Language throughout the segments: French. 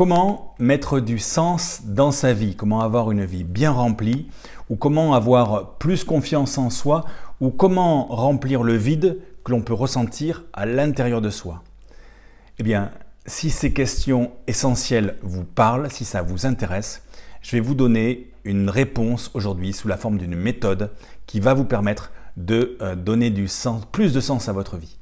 Comment mettre du sens dans sa vie Comment avoir une vie bien remplie Ou comment avoir plus confiance en soi Ou comment remplir le vide que l'on peut ressentir à l'intérieur de soi Eh bien, si ces questions essentielles vous parlent, si ça vous intéresse, je vais vous donner une réponse aujourd'hui sous la forme d'une méthode qui va vous permettre de euh, donner plus de sens à votre vie.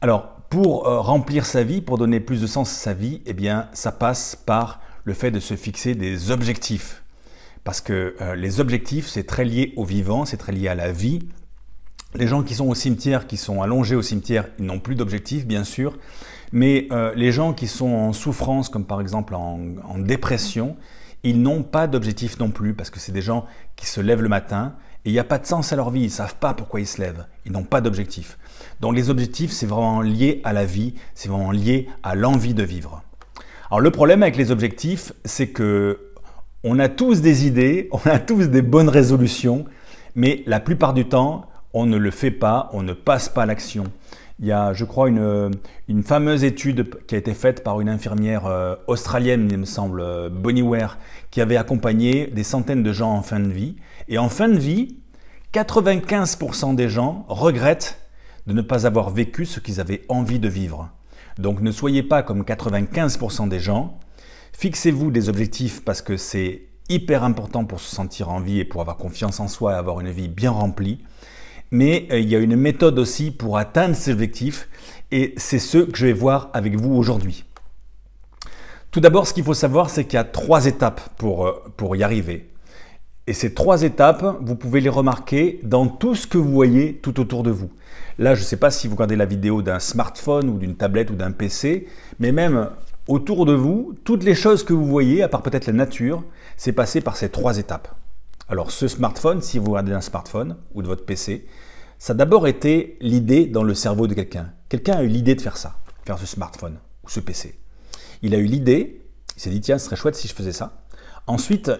Alors, pour euh, remplir sa vie, pour donner plus de sens à sa vie, eh bien, ça passe par le fait de se fixer des objectifs. Parce que euh, les objectifs, c'est très lié au vivant, c'est très lié à la vie. Les gens qui sont au cimetière, qui sont allongés au cimetière, ils n'ont plus d'objectifs, bien sûr. Mais euh, les gens qui sont en souffrance, comme par exemple en, en dépression, ils n'ont pas d'objectif non plus, parce que c'est des gens qui se lèvent le matin et il n'y a pas de sens à leur vie, ils ne savent pas pourquoi ils se lèvent, ils n'ont pas d'objectif. Donc les objectifs, c'est vraiment lié à la vie, c'est vraiment lié à l'envie de vivre. Alors le problème avec les objectifs, c'est que on a tous des idées, on a tous des bonnes résolutions, mais la plupart du temps, on ne le fait pas, on ne passe pas à l'action. Il y a, je crois, une, une, fameuse étude qui a été faite par une infirmière euh, australienne, il me semble, euh, Bonnie Ware, qui avait accompagné des centaines de gens en fin de vie. Et en fin de vie, 95% des gens regrettent de ne pas avoir vécu ce qu'ils avaient envie de vivre. Donc ne soyez pas comme 95% des gens. Fixez-vous des objectifs parce que c'est hyper important pour se sentir en vie et pour avoir confiance en soi et avoir une vie bien remplie. Mais euh, il y a une méthode aussi pour atteindre ces objectifs et c'est ce que je vais voir avec vous aujourd'hui. Tout d'abord, ce qu'il faut savoir, c'est qu'il y a trois étapes pour, euh, pour y arriver. Et ces trois étapes, vous pouvez les remarquer dans tout ce que vous voyez tout autour de vous. Là, je ne sais pas si vous regardez la vidéo d'un smartphone ou d'une tablette ou d'un PC, mais même autour de vous, toutes les choses que vous voyez, à part peut-être la nature, c'est passé par ces trois étapes. Alors ce smartphone, si vous regardez un smartphone ou de votre PC, ça a d'abord été l'idée dans le cerveau de quelqu'un. Quelqu'un a eu l'idée de faire ça, faire ce smartphone ou ce PC. Il a eu l'idée, il s'est dit tiens, ce serait chouette si je faisais ça. Ensuite,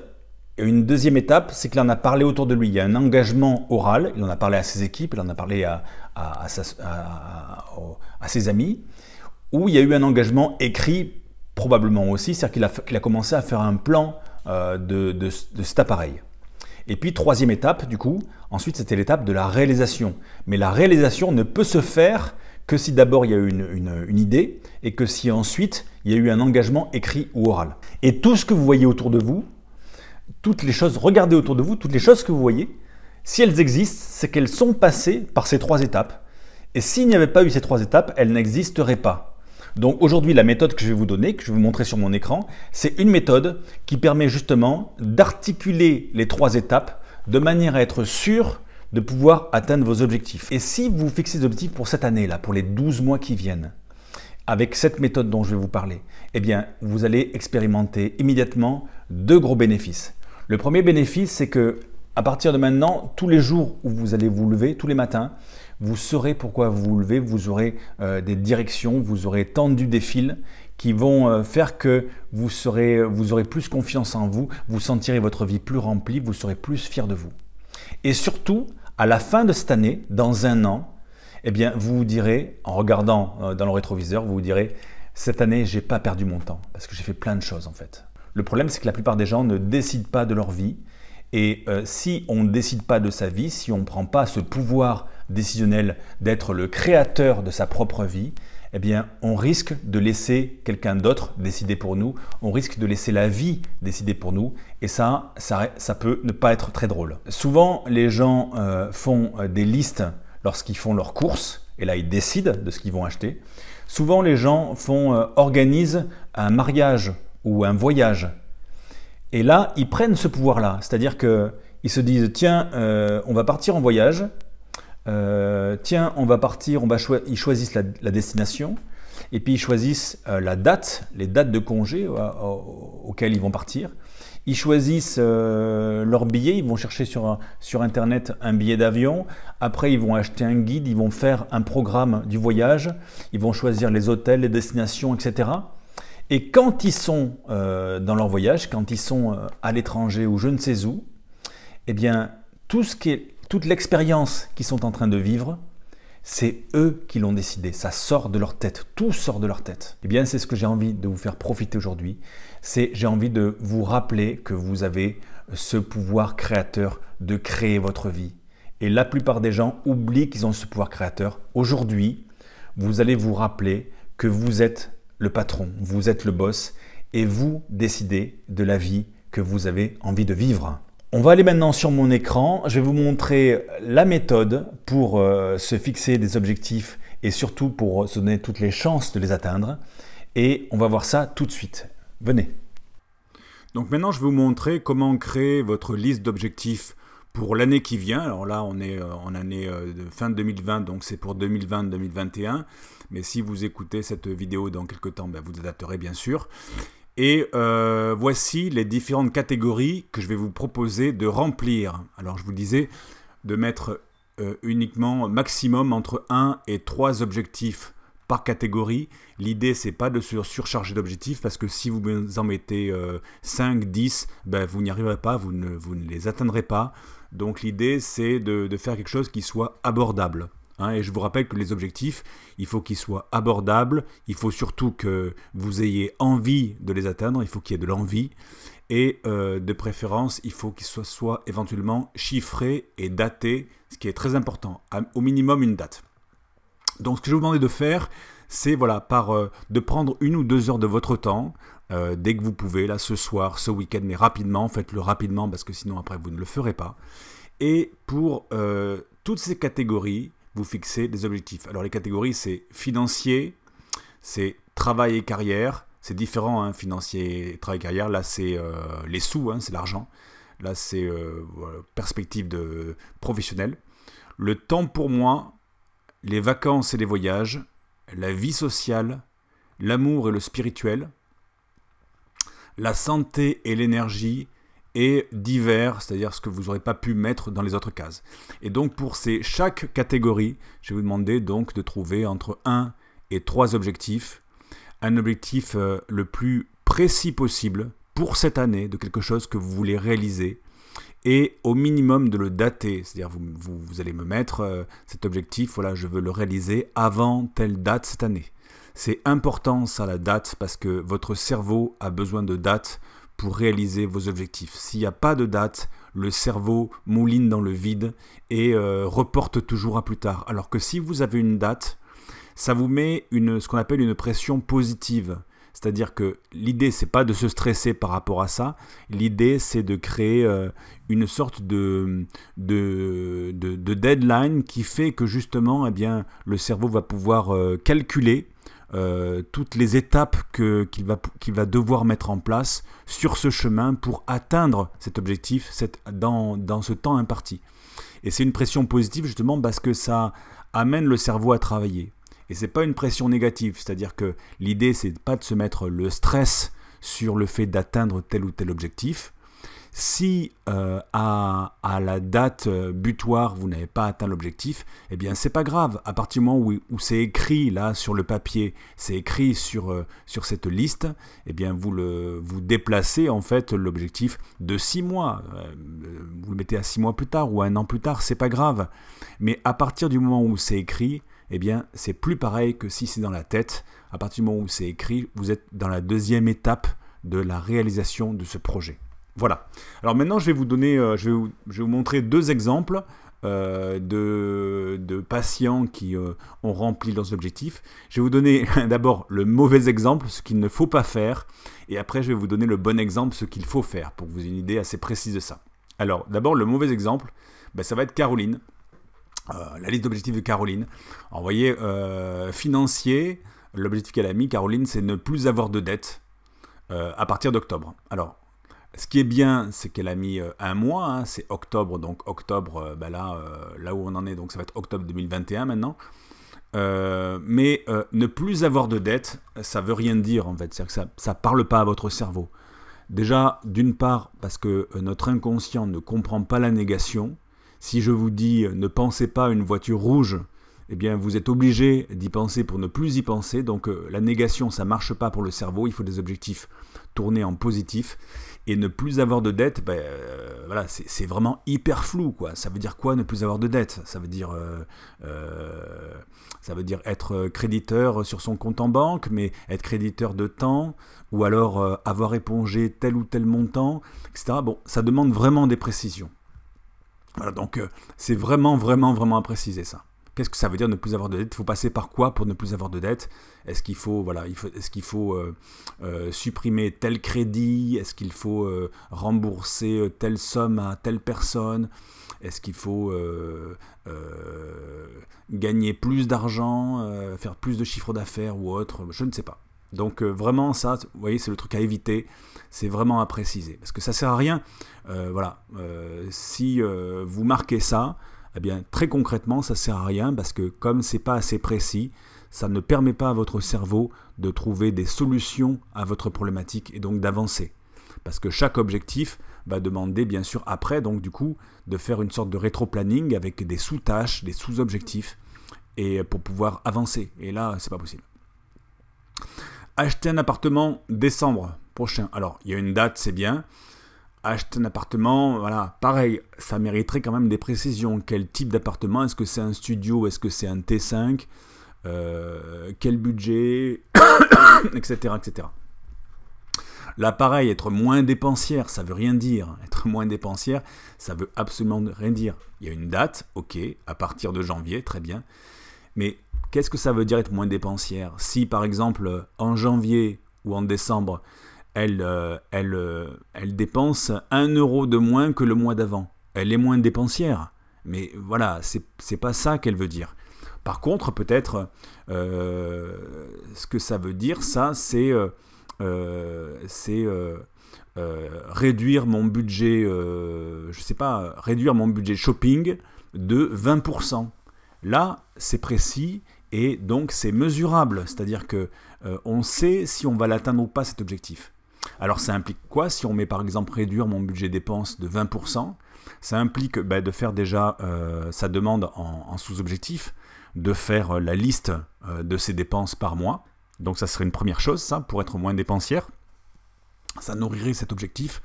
une deuxième étape, c'est qu'il en a parlé autour de lui. Il y a un engagement oral, il en a parlé à ses équipes, il en a parlé à, ses amis, où il y a eu un engagement écrit probablement aussi, c'est-à-dire qu'il a, commencé à faire un plan euh, de, cet appareil. Et puis troisième étape, du coup, ensuite c'était l'étape de la réalisation. Mais la réalisation ne peut se faire que si d'abord il y a eu une, idée et que si ensuite il y a eu un engagement écrit ou oral. Et tout ce que vous voyez autour de vous, toutes les choses, regardez autour de vous, toutes les choses que vous voyez, si elles existent, c'est qu'elles sont passées par ces trois étapes. Et s'il n'y avait pas eu ces trois étapes, elles n'existeraient pas. Donc aujourd'hui, la méthode que je vais vous donner, que je vais vous montrer sur mon écran, c'est une méthode qui permet justement d'articuler les trois étapes de manière à être sûr de pouvoir atteindre vos objectifs. Et si vous fixez des objectifs pour cette année-là, pour les 12 mois qui viennent, avec cette méthode dont je vais vous parler, eh bien, vous allez expérimenter immédiatement deux gros bénéfices. Le premier bénéfice, c'est que à partir de maintenant, tous les jours où vous allez vous lever, tous les matins, vous saurez pourquoi vous vous levez, vous aurez euh, des directions, vous aurez tendu des fils qui vont euh, faire que vous, aurez plus confiance en vous, vous sentirez votre vie plus remplie, vous serez plus fier de vous. Et surtout, à la fin de cette année, dans un an, eh bien, vous vous direz, en regardant euh, dans le rétroviseur, vous vous direz, cette année, j'ai pas perdu mon temps parce que j'ai fait plein de choses en fait. Le problème, c'est que la plupart des gens ne décident pas de leur vie. Et euh, si on ne décide pas de sa vie, si on ne prend pas ce pouvoir décisionnel d'être le créateur de sa propre vie, eh bien, on risque de laisser quelqu'un d'autre décider pour nous, on risque de laisser la vie décider pour nous, et ça, ça, peut ne pas être très drôle. Souvent, les gens euh, font euh, des listes lorsqu'ils font leurs courses, et là, ils décident de ce qu'ils vont acheter. Souvent, les gens font, organisent un mariage ou un voyage. Et là, ils prennent ce pouvoir-là. C'est-à-dire qu'ils se disent, tiens, euh, on va partir en voyage. Euh, tiens, on va partir, ils choisissent la, destination. Et puis ils choisissent euh, la date, les dates de congé auxquelles ils vont partir. Ils choisissent leur billet, ils vont chercher sur, sur Internet un billet d'avion. Après, ils vont acheter un guide, ils vont faire un programme du voyage. Ils vont choisir les hôtels, les destinations, etc. Et quand ils sont euh, dans leur voyage, quand ils sont euh, à l'étranger ou je ne sais où, eh bien, tout ce qui est, toute l'expérience qu'ils sont en train de vivre, C'est eux qui l'ont décidé, ça sort de leur tête, tout sort de leur tête. Eh bien, c'est ce que j'ai envie de vous faire profiter aujourd'hui. C'est j'ai envie de vous rappeler que vous avez ce pouvoir créateur de créer votre vie. Et la plupart des gens oublient qu'ils ont ce pouvoir créateur. Aujourd'hui, vous allez vous rappeler que vous êtes le patron, vous êtes le boss et vous décidez de la vie que vous avez envie de vivre. On va aller maintenant sur mon écran. Je vais vous montrer la méthode pour euh, se fixer des objectifs et surtout pour se donner toutes les chances de les atteindre. Et on va voir ça tout de suite. Venez. Donc maintenant, je vais vous montrer comment créer votre liste d'objectifs pour l'année qui vient. Alors là, on est euh, en année euh, de fin 2020, donc c'est pour 2020-2021. Mais si vous écoutez cette vidéo dans quelques temps, ben, vous adapterez bien sûr. Et euh, voici les différentes catégories que je vais vous proposer de remplir. Alors je vous disais de mettre uniquement maximum entre 1 et 3 objectifs par catégorie. L'idée, c'est pas de se surcharger d'objectifs parce que si vous en mettez 5, euh, 10, ben, vous n'y arriverez pas, vous ne, vous ne, les atteindrez pas. Donc l'idée, c'est de, faire quelque chose qui soit abordable. Hein, et je vous rappelle que les objectifs, il faut qu'ils soient abordables, il faut surtout que vous ayez envie de les atteindre, il faut qu'il y ait de l'envie, et euh, de préférence, il faut qu'ils soient, éventuellement chiffrés et datés, ce qui est très important, au minimum une date. Donc ce que je vous demander de faire, c'est voilà, euh, de prendre une ou deux heures de votre temps, euh, dès que vous pouvez, là ce soir, ce week-end, mais rapidement, faites-le rapidement parce que sinon après vous ne le ferez pas. Et pour toutes ces catégories, vous fixez des objectifs. Alors les catégories, c'est financier, c'est travail et carrière. C'est différent, hein, financier et travail et carrière. Là, c'est euh, les sous, hein, c'est l'argent. Là, c'est euh, perspective de professionnelle. Le temps pour moi, les vacances et les voyages, la vie sociale, l'amour et le spirituel, la santé et l'énergie, et divers, c'est-à-dire ce que vous n'aurez pas pu mettre dans les autres cases. Et donc pour chaque catégorie, je vais vous demander donc de trouver entre 1 et 3 objectifs, un objectif euh, le plus précis possible pour cette année de quelque chose que vous voulez réaliser et au minimum de le dater, c'est-à-dire vous, vous, allez me mettre euh, cet objectif, voilà, je veux le réaliser avant telle date cette année. C'est important ça la date parce que votre cerveau a besoin de date pour réaliser vos objectifs. S'il n'y a pas de date, le cerveau mouline dans le vide et euh, reporte toujours à plus tard. Alors que si vous avez une date, ça vous met une, ce qu'on appelle une pression positive. C'est-à-dire que l'idée, c'est pas de se stresser par rapport à ça. L'idée, c'est de créer euh, une sorte de, deadline qui fait que justement, eh bien, le cerveau va pouvoir euh, calculer euh, toutes les étapes qu'il va, va, devoir mettre en place sur ce chemin pour atteindre cet objectif dans, dans ce temps imparti. Et c'est une pression positive justement parce que ça amène le cerveau à travailler. Et c'est pas une pression négative, c'est-à-dire que l'idée c'est pas de se mettre le stress sur le fait d'atteindre tel ou tel objectif, si euh, à, la date euh, butoir vous n'avez pas atteint l'objectif, eh bien c'est pas grave. À partir du moment où, c'est écrit là sur le papier, c'est écrit sur, euh, sur cette liste, eh bien vous le vous déplacez en fait l'objectif de six mois. vous le mettez à six mois plus tard ou un an plus tard, c'est pas grave. Mais à partir du moment où c'est écrit, eh bien c'est plus pareil que si c'est dans la tête. À partir du moment où c'est écrit, vous êtes dans la deuxième étape de la réalisation de ce projet. Voilà. Alors maintenant, je vais vous donner, euh, je, vais vous, montrer deux exemples euh, de, patients qui euh, ont rempli leurs objectifs. Je vais vous donner d'abord le mauvais exemple, ce qu'il ne faut pas faire, et après je vais vous donner le bon exemple, ce qu'il faut faire, pour que vous ayez une idée assez précise de ça. Alors d'abord, le mauvais exemple, ben, ça va être Caroline. la liste d'objectifs de Caroline. vous voyez, financier, l'objectif qu'elle a mis, Caroline, c'est ne plus avoir de dettes à partir d'octobre. Alors, ce qui est bien, c'est qu'elle a mis euh, un mois, hein, c'est octobre, donc octobre, euh, bah là, euh, là où on en est, donc ça va être octobre 2021 maintenant. mais ne plus avoir de dette, ça veut rien dire en fait, c'est-à-dire que ça ne parle pas à votre cerveau. Déjà, d'une part, parce que notre inconscient ne comprend pas la négation. Si je vous dis ne pensez pas à une voiture rouge, eh bien vous êtes obligé d'y penser pour ne plus y penser. Donc euh, la négation, ça marche pas pour le cerveau. Il faut des objectifs tournés en positif et ne plus avoir de dette. Ben, euh, voilà, c'est vraiment hyper flou quoi. Ça veut dire quoi ne plus avoir de dette? Ça veut dire euh, ça veut dire être créditeur sur son compte en banque, mais être créditeur de temps, ou alors avoir épongé tel ou tel montant, etc. Bon, ça demande vraiment des précisions. Voilà, donc c'est vraiment, vraiment, vraiment à préciser ça. Qu'est-ce que ça veut dire ne plus avoir de dette? Il faut passer par quoi pour ne plus avoir de dette? Est-ce qu'il faut, voilà, est-ce faut euh, euh, supprimer tel crédit? Est-ce qu'il faut euh, rembourser telle somme à telle personne? Est-ce qu'il faut gagner plus d'argent, faire plus de chiffre d'affaires ou autre? Je ne sais pas. Donc vraiment ça, vous voyez, c'est le truc à éviter. C'est vraiment à préciser parce que ça sert à rien. voilà, si vous marquez ça eh très concrètement ça sert à rien parce que comme c'est pas assez précis, ça ne permet pas à votre cerveau de trouver des solutions à votre problématique et donc d'avancer. Parce que chaque objectif va demander bien sûr après donc du coup de faire une sorte de rétro-planning avec des sous-tâches, des sous-objectifs et pour pouvoir avancer. Et là, c'est pas possible. Acheter un appartement décembre prochain. Alors, il y a une date, c'est bien acheter un appartement, voilà, pareil, ça mériterait quand même des précisions. Quel type d'appartement? Est-ce que c'est un studio? Est-ce que c'est un T5 euh, Quel budget? Etc. etc. Là, pareil, être moins dépensière, ça veut rien dire. Être moins dépensière, ça veut absolument rien dire. Il y a une date, ok, à partir de janvier, très bien. Mais qu'est-ce que ça veut dire être moins dépensière? Si, par exemple, en janvier ou en décembre, elle, euh, euh, elle dépense un euro de moins que le mois d'avant. Elle est moins dépensière. Mais voilà, c'est pas ça qu'elle veut dire. Par contre, peut-être, euh, ce que ça veut dire, ça, c'est c'est réduire mon budget, je sais pas, réduire mon budget shopping de 20%. Là, c'est précis et donc c'est mesurable, c'est-à-dire que on sait si on va l'atteindre ou pas cet objectif. Alors ça implique quoi Si on met par exemple réduire mon budget dépenses de 20%, ça implique bah, de faire déjà euh, sa demande en, sous-objectif, de faire euh, la liste euh, de ses dépenses par mois. Donc ça serait une première chose, ça, pour être moins dépensière. Ça nourrirait cet objectif.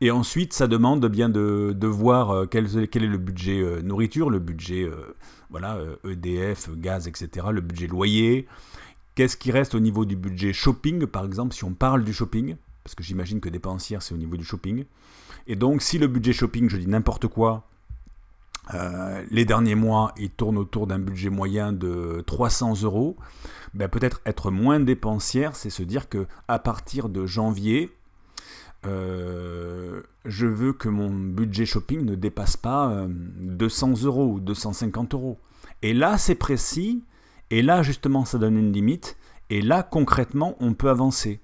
Et ensuite, ça demande bien de, voir quel, est le budget nourriture, le budget voilà, EDF, e gaz, etc., le budget loyer. Qu'est-ce qui reste au niveau du budget shopping, par exemple, si on parle du shopping? Parce que j'imagine que dépensière, c'est au niveau du shopping. Et donc, si le budget shopping, je dis n'importe quoi, euh, les derniers mois, il tourne autour d'un budget moyen de 300 euros, ben peut-être être moins dépensière, c'est se dire que à partir de janvier, euh, je veux que mon budget shopping ne dépasse pas 200 euh, euros ou 250 euros. Et là, c'est précis, et là, justement, ça donne une limite, et là, concrètement, on peut avancer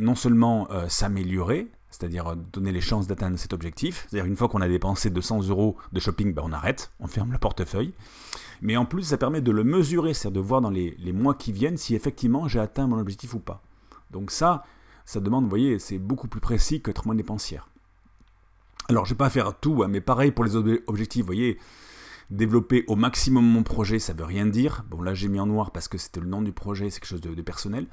non seulement euh, s'améliorer, c'est-à-dire euh, donner les chances d'atteindre cet objectif, c'est-à-dire une fois qu'on a dépensé 200 euros de shopping, ben on arrête, on ferme le portefeuille, mais en plus ça permet de le mesurer, c'est-à-dire de voir dans les, mois qui viennent si effectivement j'ai atteint mon objectif ou pas. Donc ça, ça demande, vous voyez, c'est beaucoup plus précis qu'être moins dépensière. Alors je ne vais pas faire tout, hein, mais pareil pour les objectifs, vous voyez, développer au maximum mon projet, ça veut rien dire. Bon là j'ai mis en noir parce que c'était le nom du projet, c'est quelque chose de personnel.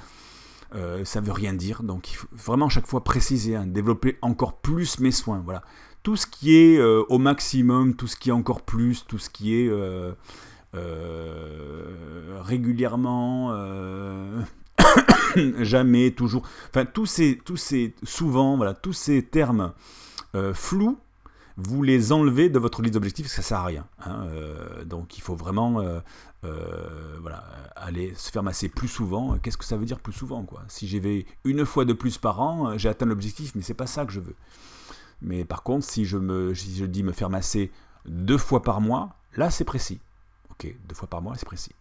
Euh, ça veut rien dire. Donc il faut vraiment chaque fois préciser, hein, développer encore plus mes soins. Voilà. Tout ce qui est euh, au maximum, tout ce qui est encore plus, tout ce qui est euh, régulièrement, jamais, toujours. Enfin, tous ces, tous ces, souvent, voilà, tous ces termes flous vous les enlevez de votre liste d'objectifs, ça sert à rien. Hein, euh, donc il faut vraiment euh, euh, aller se faire masser plus souvent. Qu'est-ce que ça veut dire plus souvent quoi? Si j'y vais une fois de plus par an, j'ai atteint l'objectif, mais c'est pas ça que je veux. Mais par contre, si je, me, si je dis me faire masser deux fois par mois, là c'est précis. Ok, deux fois par mois, c'est précis.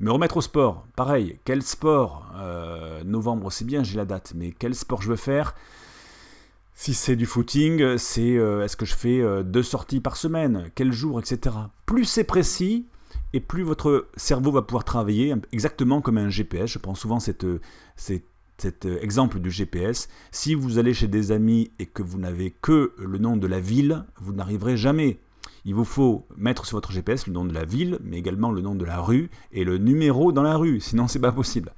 Me remettre au sport, pareil. Quel sport Novembre, c'est bien, j'ai la date, mais quel sport je veux faire? Si c'est du footing, c'est euh, est-ce que je fais euh, deux sorties par semaine, quel jour, etc. Plus c'est précis, et plus votre cerveau va pouvoir travailler exactement comme un GPS. Je prends souvent cette, cet exemple du GPS. Si vous allez chez des amis et que vous n'avez que le nom de la ville, vous n'arriverez jamais. il vous faut mettre sur votre GPS le nom de la ville, mais également le nom de la rue et le numéro dans la rue, sinon c'est pas possible.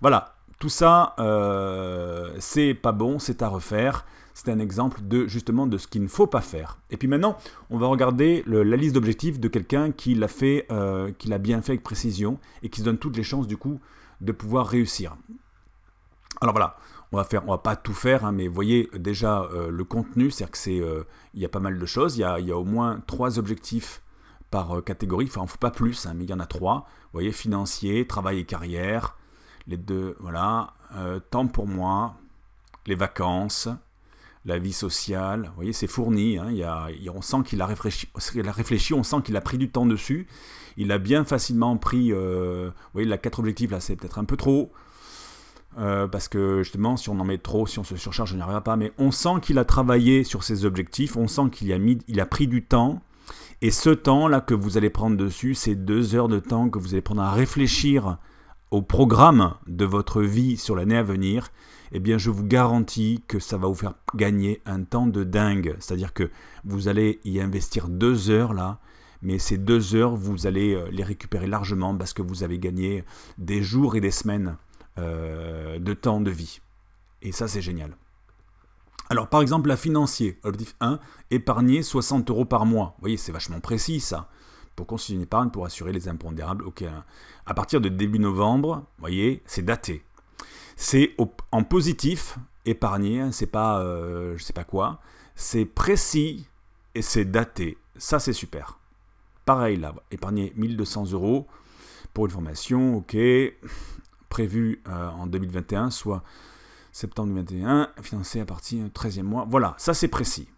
Voilà, tout ça, euh, c'est pas bon, c'est à refaire. C'est un exemple de justement de ce qu'il ne faut pas faire. Et puis maintenant, on va regarder la liste d'objectifs de quelqu'un qui l'a fait, euh, qui l'a bien fait avec précision et qui se donne toutes les chances du coup de pouvoir réussir. Alors voilà, on va faire, on va pas tout faire, hein, mais voyez déjà euh, le contenu, c'est-à-dire que c'est, euh, il y a pas mal de choses. Il y a, au moins trois objectifs par catégorie. Enfin, ne faut pas plus, hein, mais il y en a trois. Vous voyez, financier, travail et carrière, les deux, voilà. temps pour moi, les vacances, la vie sociale. Vous voyez, c'est fourni. Hein, il a, on sent qu'il a réfléchi, a réfléchi, on sent qu'il a pris du temps dessus. Il a bien facilement pris. vous voyez, la quatre objectifs là, c'est peut-être un peu trop. Euh, parce que justement, si on en met trop, si on se surcharge, on n'y arrivera pas. Mais on sent qu'il a travaillé sur ses objectifs, on sent qu'il a, a pris du temps. Et ce temps-là que vous allez prendre dessus, c'est deux heures de temps que vous allez prendre à réfléchir au programme de votre vie sur l'année à venir. Eh bien, je vous garantis que ça va vous faire gagner un temps de dingue. C'est-à-dire que vous allez y investir deux heures là, mais ces deux heures, vous allez euh, les récupérer largement parce que vous avez gagné des jours et des semaines euh, de temps de vie. Et ça, c'est génial. Alors, par exemple, la financier, objectif 1, épargner 60 euros par mois. Vous voyez, c'est vachement précis ça. Pour constituer une épargne pour assurer les impondérables. Ok. À partir de début novembre, vous voyez, c'est daté. C'est en positif, épargner, hein, c'est pas, euh, je sais pas quoi. C'est précis et c'est daté. Ça, c'est super. Pareil là, épargner 1200 euros pour une formation, ok prévu euh, en 2021, soit septembre 2021, financé à partir du 13e mois. Voilà, ça c'est précis.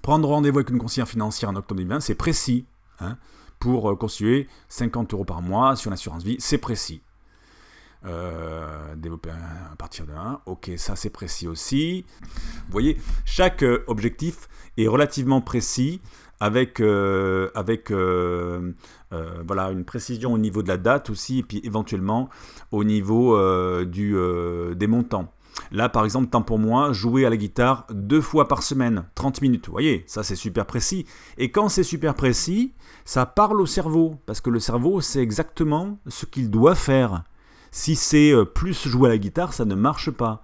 Prendre rendez-vous avec une conseillère financière en octobre 2020, c'est précis. Hein, pour euh, constituer 50 euros par mois sur l'assurance vie, c'est précis. Euh, développer à partir de 1, ok, ça c'est précis aussi. Vous voyez, chaque objectif est relativement précis avec, euh, avec euh, euh, voilà, une précision au niveau de la date aussi, et puis éventuellement au niveau du, des montants. Là, par exemple, temps pour moi, jouer à la guitare deux fois par semaine, 30 minutes. Vous voyez, ça c'est super précis. Et quand c'est super précis, ça parle au cerveau, parce que le cerveau sait exactement ce qu'il doit faire. Si c'est plus jouer à la guitare, ça ne marche pas.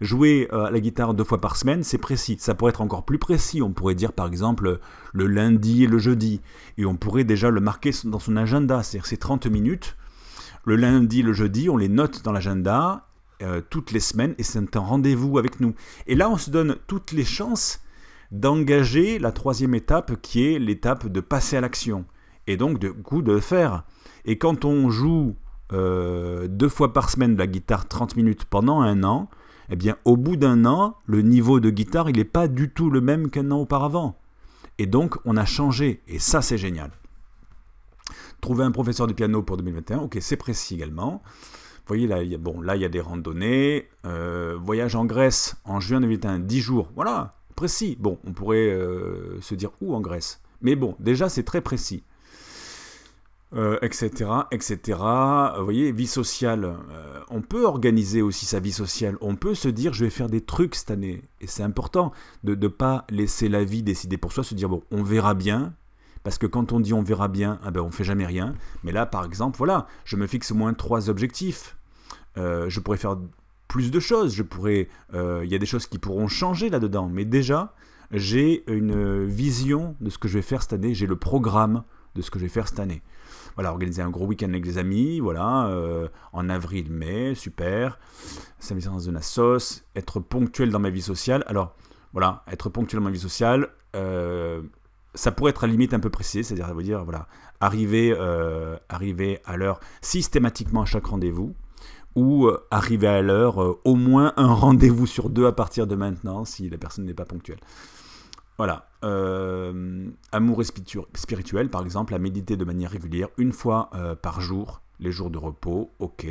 Jouer euh, à la guitare deux fois par semaine, c'est précis. Ça pourrait être encore plus précis. On pourrait dire par exemple le lundi et le jeudi. Et on pourrait déjà le marquer dans son agenda. C'est-à-dire c'est 30 minutes. Le lundi, le jeudi, on les note dans l'agenda euh, toutes les semaines et c'est un rendez-vous avec nous. Et là, on se donne toutes les chances d'engager la troisième étape qui est l'étape de passer à l'action. Et donc, de coup, de le faire. Et quand on joue euh, deux fois par semaine de la guitare 30 minutes pendant un an, eh bien au bout d'un an, le niveau de guitare, il n'est pas du tout le même qu'un an auparavant. Et donc on a changé, et ça c'est génial. Trouver un professeur de piano pour 2021, ok, c'est précis également. Voyez, là, il y a, bon, là, il y a des randonnées. Euh, voyage en Grèce en juin 2021, 10 jours. Voilà, précis. Bon, on pourrait euh, se dire où en Grèce. Mais bon, déjà, c'est très précis etc., euh, etc. Vous voyez, vie sociale. On peut organiser aussi sa vie sociale. On peut se dire, je vais faire des trucs cette année. Et c'est important de ne pas laisser la vie décider pour soi, se dire, bon, on verra bien. Parce que quand on dit on verra bien, ah ben on fait jamais rien. Mais là, par exemple, voilà, je me fixe au moins trois objectifs. Euh, je pourrais faire plus de choses. Je pourrais, il y a des choses qui pourront changer là-dedans. Mais déjà, j'ai une vision de ce que je vais faire cette année. J'ai le programme de ce que je vais faire cette année voilà, organiser un gros week-end avec des amis, voilà, euh, en avril-mai, super. S'investir dans la sauce, être ponctuel dans ma vie sociale. Alors, voilà, être ponctuel dans ma vie sociale, euh, ça pourrait être à la limite un peu précis, c'est-à-dire, vous dire, voilà, arriver, euh, arriver à l'heure systématiquement à chaque rendez-vous, ou arriver à l'heure au moins un rendez-vous sur deux à partir de maintenant si la personne n'est pas ponctuelle. Voilà. Euh, amour spirituel, par exemple, à méditer de manière régulière, une fois euh, par jour, les jours de repos, ok.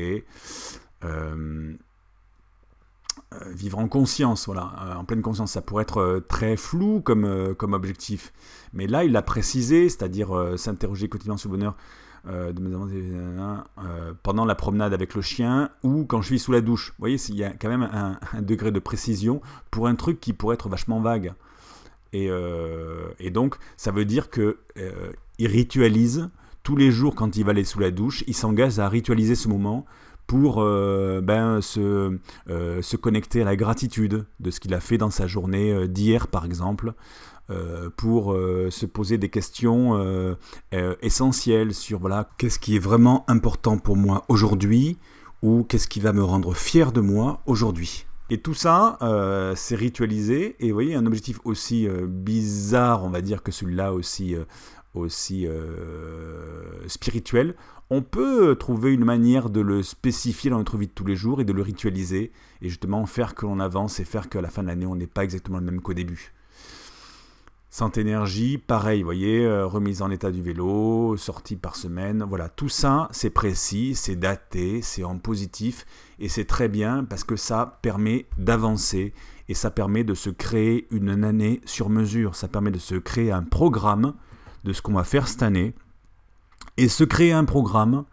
Euh, vivre en conscience, voilà, en pleine conscience, ça pourrait être très flou comme, comme objectif. Mais là, il l'a précisé, c'est-à-dire s'interroger quotidiennement sur le bonheur pendant la promenade avec le chien ou quand je suis sous la douche. Vous voyez, il y a quand même un degré de précision pour un truc qui pourrait être vachement vague. Et, et, donc, ça veut dire qu'il ritualise tous les jours quand il va aller sous la douche, il s'engage à ritualiser ce moment pour euh, ben, se, euh, se, connecter à la gratitude de ce qu'il a fait dans sa journée euh, d'hier par exemple, pour se poser des questions essentielles sur voilà, qu'est-ce qui est vraiment important pour moi aujourd'hui ou qu'est-ce qui va me rendre fier de moi aujourd'hui. Et tout ça, c'est ritualisé. Et vous voyez, un objectif aussi bizarre, on va dire, que celui-là aussi, aussi spirituel, on peut trouver une manière de le spécifier dans notre vie de tous les jours et de le ritualiser, et justement faire que l'on avance et faire qu'à la fin de l'année, on n'est pas exactement le même qu'au début. Santé énergie, pareil, vous voyez, euh, remise en état du vélo, sortie par semaine, voilà, tout ça, c'est précis, c'est daté, c'est en positif, et c'est très bien parce que ça permet d'avancer, et ça permet de se créer une année sur mesure, ça permet de se créer un programme de ce qu'on va faire cette année, et se créer un programme,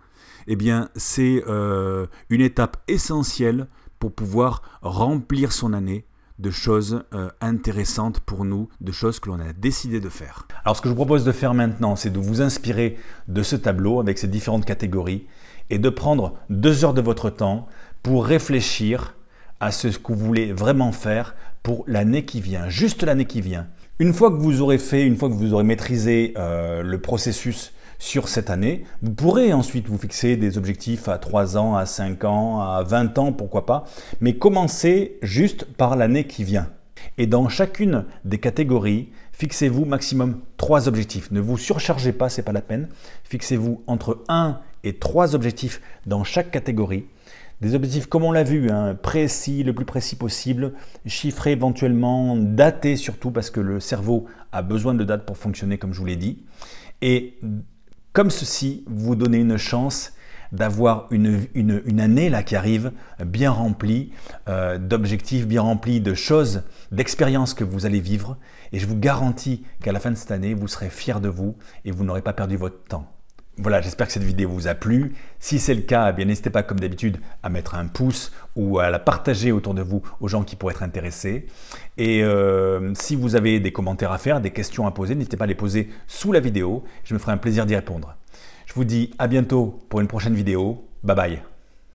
eh bien, c'est euh, une étape essentielle pour pouvoir remplir son année de choses euh, intéressantes pour nous, de choses que l'on a décidé de faire. Alors ce que je vous propose de faire maintenant, c'est de vous inspirer de ce tableau avec ces différentes catégories et de prendre deux heures de votre temps pour réfléchir à ce que vous voulez vraiment faire pour l'année qui vient, juste l'année qui vient. Une fois que vous aurez fait, une fois que vous aurez maîtrisé euh, le processus sur cette année. Vous pourrez ensuite vous fixer des objectifs à 3 ans, à 5 ans, à 20 ans, pourquoi pas, mais commencez juste par l'année qui vient. Et dans chacune des catégories, fixez-vous maximum 3 objectifs. Ne vous surchargez pas, c'est pas la peine. Fixez-vous entre 1 et 3 objectifs dans chaque catégorie. Des objectifs, comme on l'a vu, hein, précis, le plus précis possible, chiffrés éventuellement, datés surtout, parce que le cerveau a besoin de dates pour fonctionner, comme je vous l'ai dit. Et comme ceci, vous donnez une chance d'avoir une, année là qui arrive bien remplie euh, d'objectifs, bien remplie de choses, d'expériences que vous allez vivre. Et je vous garantis qu'à la fin de cette année, vous serez fiers de vous et vous n'aurez pas perdu votre temps. Voilà, j'espère que cette vidéo vous a plu. Si c'est le cas, eh bien n'hésitez pas comme d'habitude à mettre un pouce ou à la partager autour de vous aux gens qui pourraient être intéressés. Et euh, si vous avez des commentaires à faire, des questions à poser, n'hésitez pas à les poser sous la vidéo. Je me ferai un plaisir d'y répondre. Je vous dis à bientôt pour une prochaine vidéo. Bye bye.